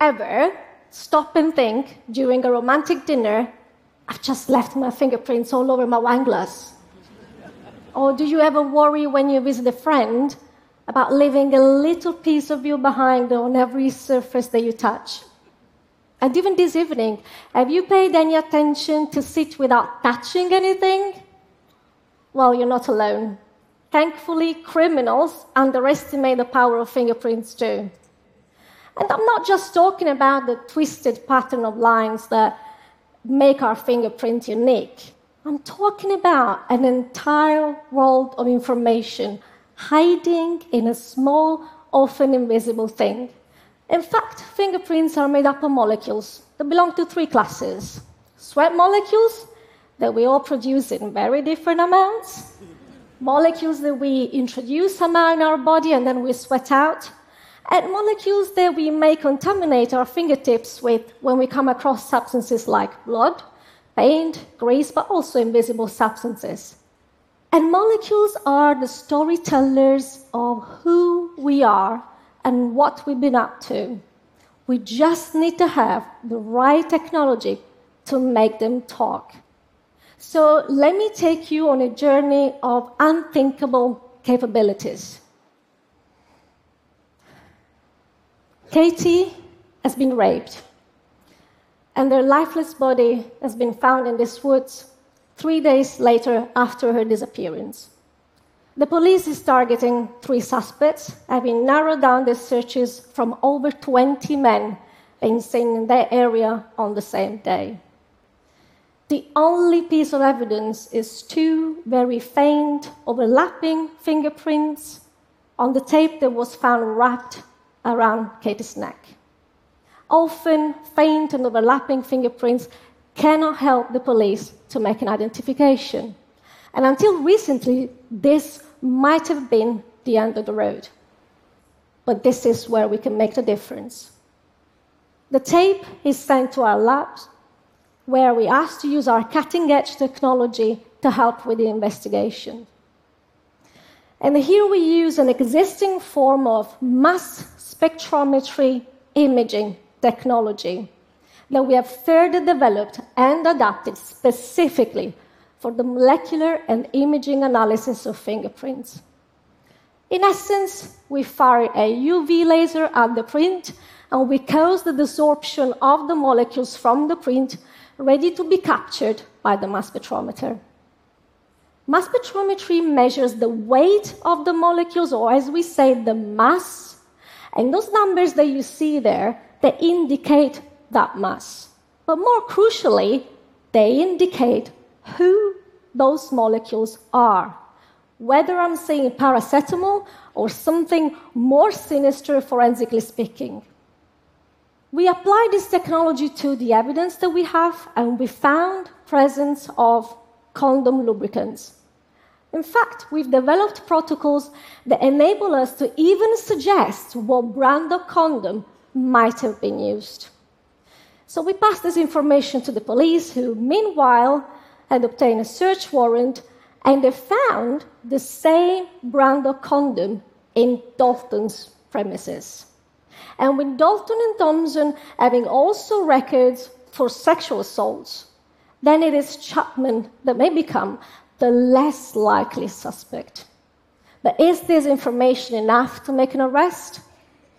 ever stop and think during a romantic dinner, I've just left my fingerprints all over my wine glass? or do you ever worry when you visit a friend about leaving a little piece of you behind on every surface that you touch? And even this evening, have you paid any attention to sit without touching anything? Well, you're not alone. Thankfully, criminals underestimate the power of fingerprints too. And I'm not just talking about the twisted pattern of lines that make our fingerprint unique. I'm talking about an entire world of information hiding in a small, often invisible thing. In fact, fingerprints are made up of molecules that belong to three classes sweat molecules that we all produce in very different amounts, molecules that we introduce somehow in our body and then we sweat out, and molecules that we may contaminate our fingertips with when we come across substances like blood, paint, grease, but also invisible substances. And molecules are the storytellers of who we are and what we've been up to. We just need to have the right technology to make them talk. So let me take you on a journey of unthinkable capabilities. Katie has been raped, and her lifeless body has been found in these woods three days later after her disappearance. The police is targeting three suspects, having narrowed down their searches from over 20 men being seen in that area on the same day. The only piece of evidence is two very faint, overlapping fingerprints on the tape that was found wrapped around Katie's neck. Often, faint and overlapping fingerprints cannot help the police to make an identification. And until recently, this might have been the end of the road. But this is where we can make the difference. The tape is sent to our labs, where we ask to use our cutting edge technology to help with the investigation. And here we use an existing form of mass spectrometry imaging technology that we have further developed and adapted specifically for the molecular and imaging analysis of fingerprints. In essence, we fire a UV laser at the print and we cause the desorption of the molecules from the print ready to be captured by the mass spectrometer. Mass spectrometry measures the weight of the molecules, or as we say, the mass, and those numbers that you see there, they indicate that mass. But more crucially, they indicate who those molecules are. Whether I'm saying paracetamol or something more sinister, forensically speaking. We applied this technology to the evidence that we have, and we found presence of condom lubricants. In fact, we've developed protocols that enable us to even suggest what brand of condom might have been used. So we passed this information to the police, who, meanwhile, had obtained a search warrant and they found the same brand of condom in Dalton's premises. And with Dalton and Thompson having also records for sexual assaults, then it is Chapman that may become the less likely suspect. But is this information enough to make an arrest?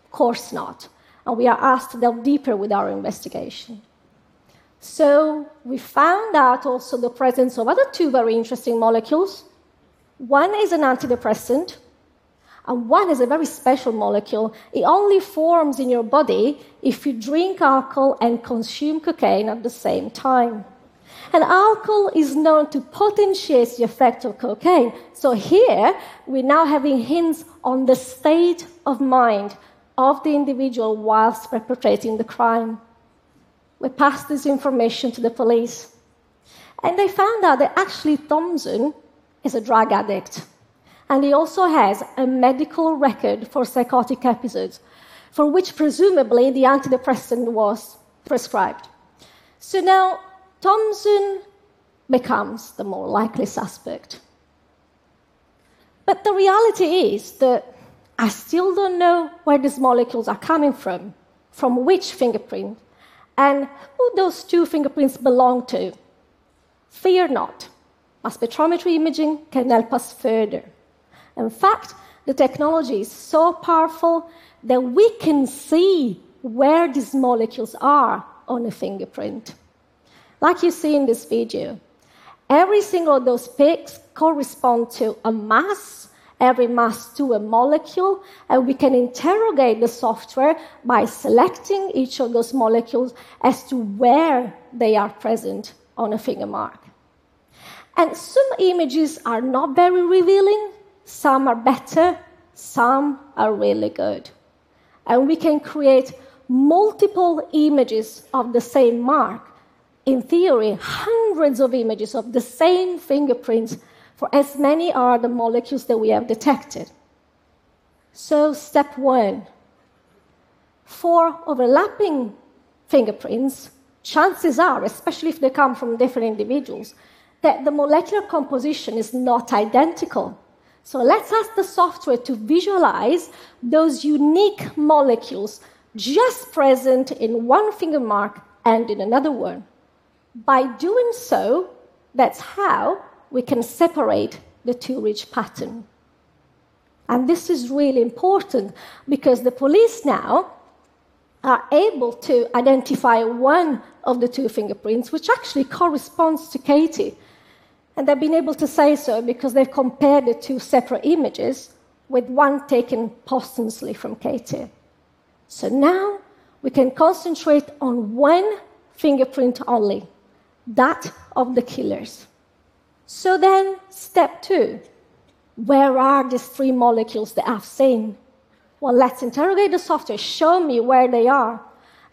Of course not. And we are asked to delve deeper with our investigation. So we found out also the presence of other two very interesting molecules. One is an antidepressant, and one is a very special molecule. It only forms in your body if you drink alcohol and consume cocaine at the same time. And alcohol is known to potentiate the effect of cocaine. So here we're now having hints on the state of mind of the individual whilst perpetrating the crime we passed this information to the police. And they found out that actually Thompson is a drug addict. And he also has a medical record for psychotic episodes, for which presumably the antidepressant was prescribed. So now Thompson becomes the more likely suspect. But the reality is that I still don't know where these molecules are coming from. from which fingerprint and who those two fingerprints belong to. Fear not. Mass spectrometry imaging can help us further. In fact, the technology is so powerful that we can see where these molecules are on a fingerprint. Like you see in this video, every single of those peaks correspond to a mass, every mass to a molecule, and we can interrogate the software by selecting each of those molecules as to where they are present on a finger mark. And some images are not very revealing, some are better, some are really good. And we can create multiple images of the same mark. In theory, hundreds of images of the same fingerprints for as many are the molecules that we have detected. So, step one for overlapping fingerprints, chances are, especially if they come from different individuals, that the molecular composition is not identical. So let's ask the software to visualize those unique molecules just present in one finger mark and in another one. By doing so, that's how we can separate the two ridge pattern. And this is really important because the police now are able to identify one of the two fingerprints, which actually corresponds to Katie. And they've been able to say so because they've compared the two separate images with one taken posthumously from Katie. So now we can concentrate on one fingerprint only, that of the killers. So then, step two where are these three molecules that I've seen? Well, let's interrogate the software, show me where they are.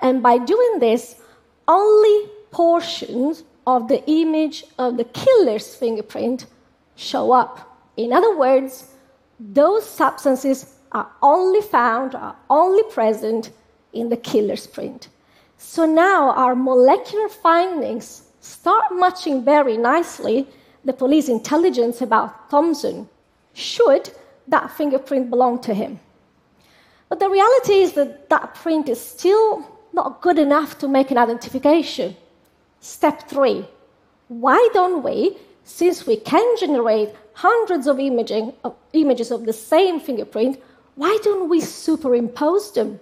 And by doing this, only portions of the image of the killer's fingerprint show up. In other words, those substances are only found, are only present in the killer's print. So now our molecular findings start matching very nicely the police intelligence about Thompson, should that fingerprint belong to him. But the reality is that that print is still not good enough to make an identification. Step three why don't we, since we can generate hundreds of imaging, of images of the same fingerprint, why don't we superimpose them?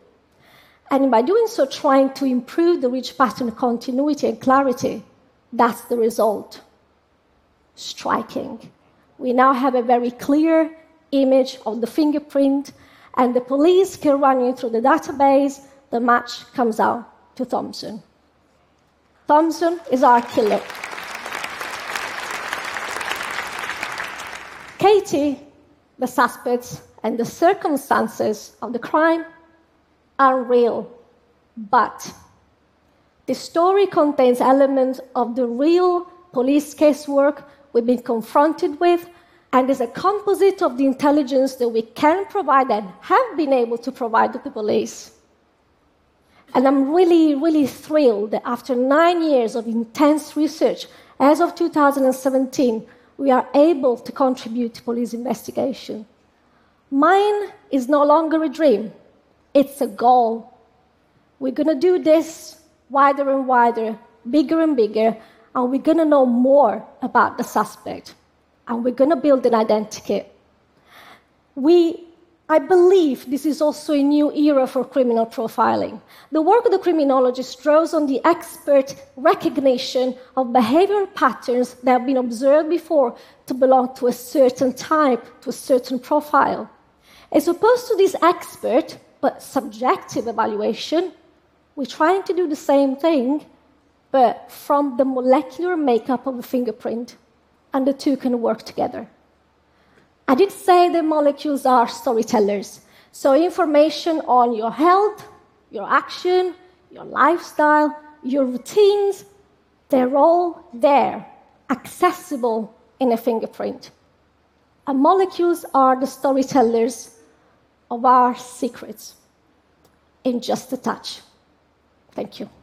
And by doing so, trying to improve the ridge pattern continuity and clarity, that's the result. Striking. We now have a very clear image of the fingerprint, and the police can run you through the database. The match comes out to Thompson. Thompson is our killer. Katie, the suspects, and the circumstances of the crime are real, but the story contains elements of the real police casework we've been confronted with and is a composite of the intelligence that we can provide and have been able to provide to the police. And I'm really, really thrilled that after nine years of intense research, as of 2017, we are able to contribute to police investigation. Mine is no longer a dream, it's a goal. We're going to do this wider and wider, bigger and bigger, and we're going to know more about the suspect, and we're going to build an identity. We I believe this is also a new era for criminal profiling. The work of the criminologist draws on the expert recognition of behavioral patterns that have been observed before to belong to a certain type, to a certain profile. As opposed to this expert but subjective evaluation, we're trying to do the same thing, but from the molecular makeup of a fingerprint, and the two can work together. I did say the molecules are storytellers. So, information on your health, your action, your lifestyle, your routines, they're all there, accessible in a fingerprint. And molecules are the storytellers of our secrets in just a touch. Thank you.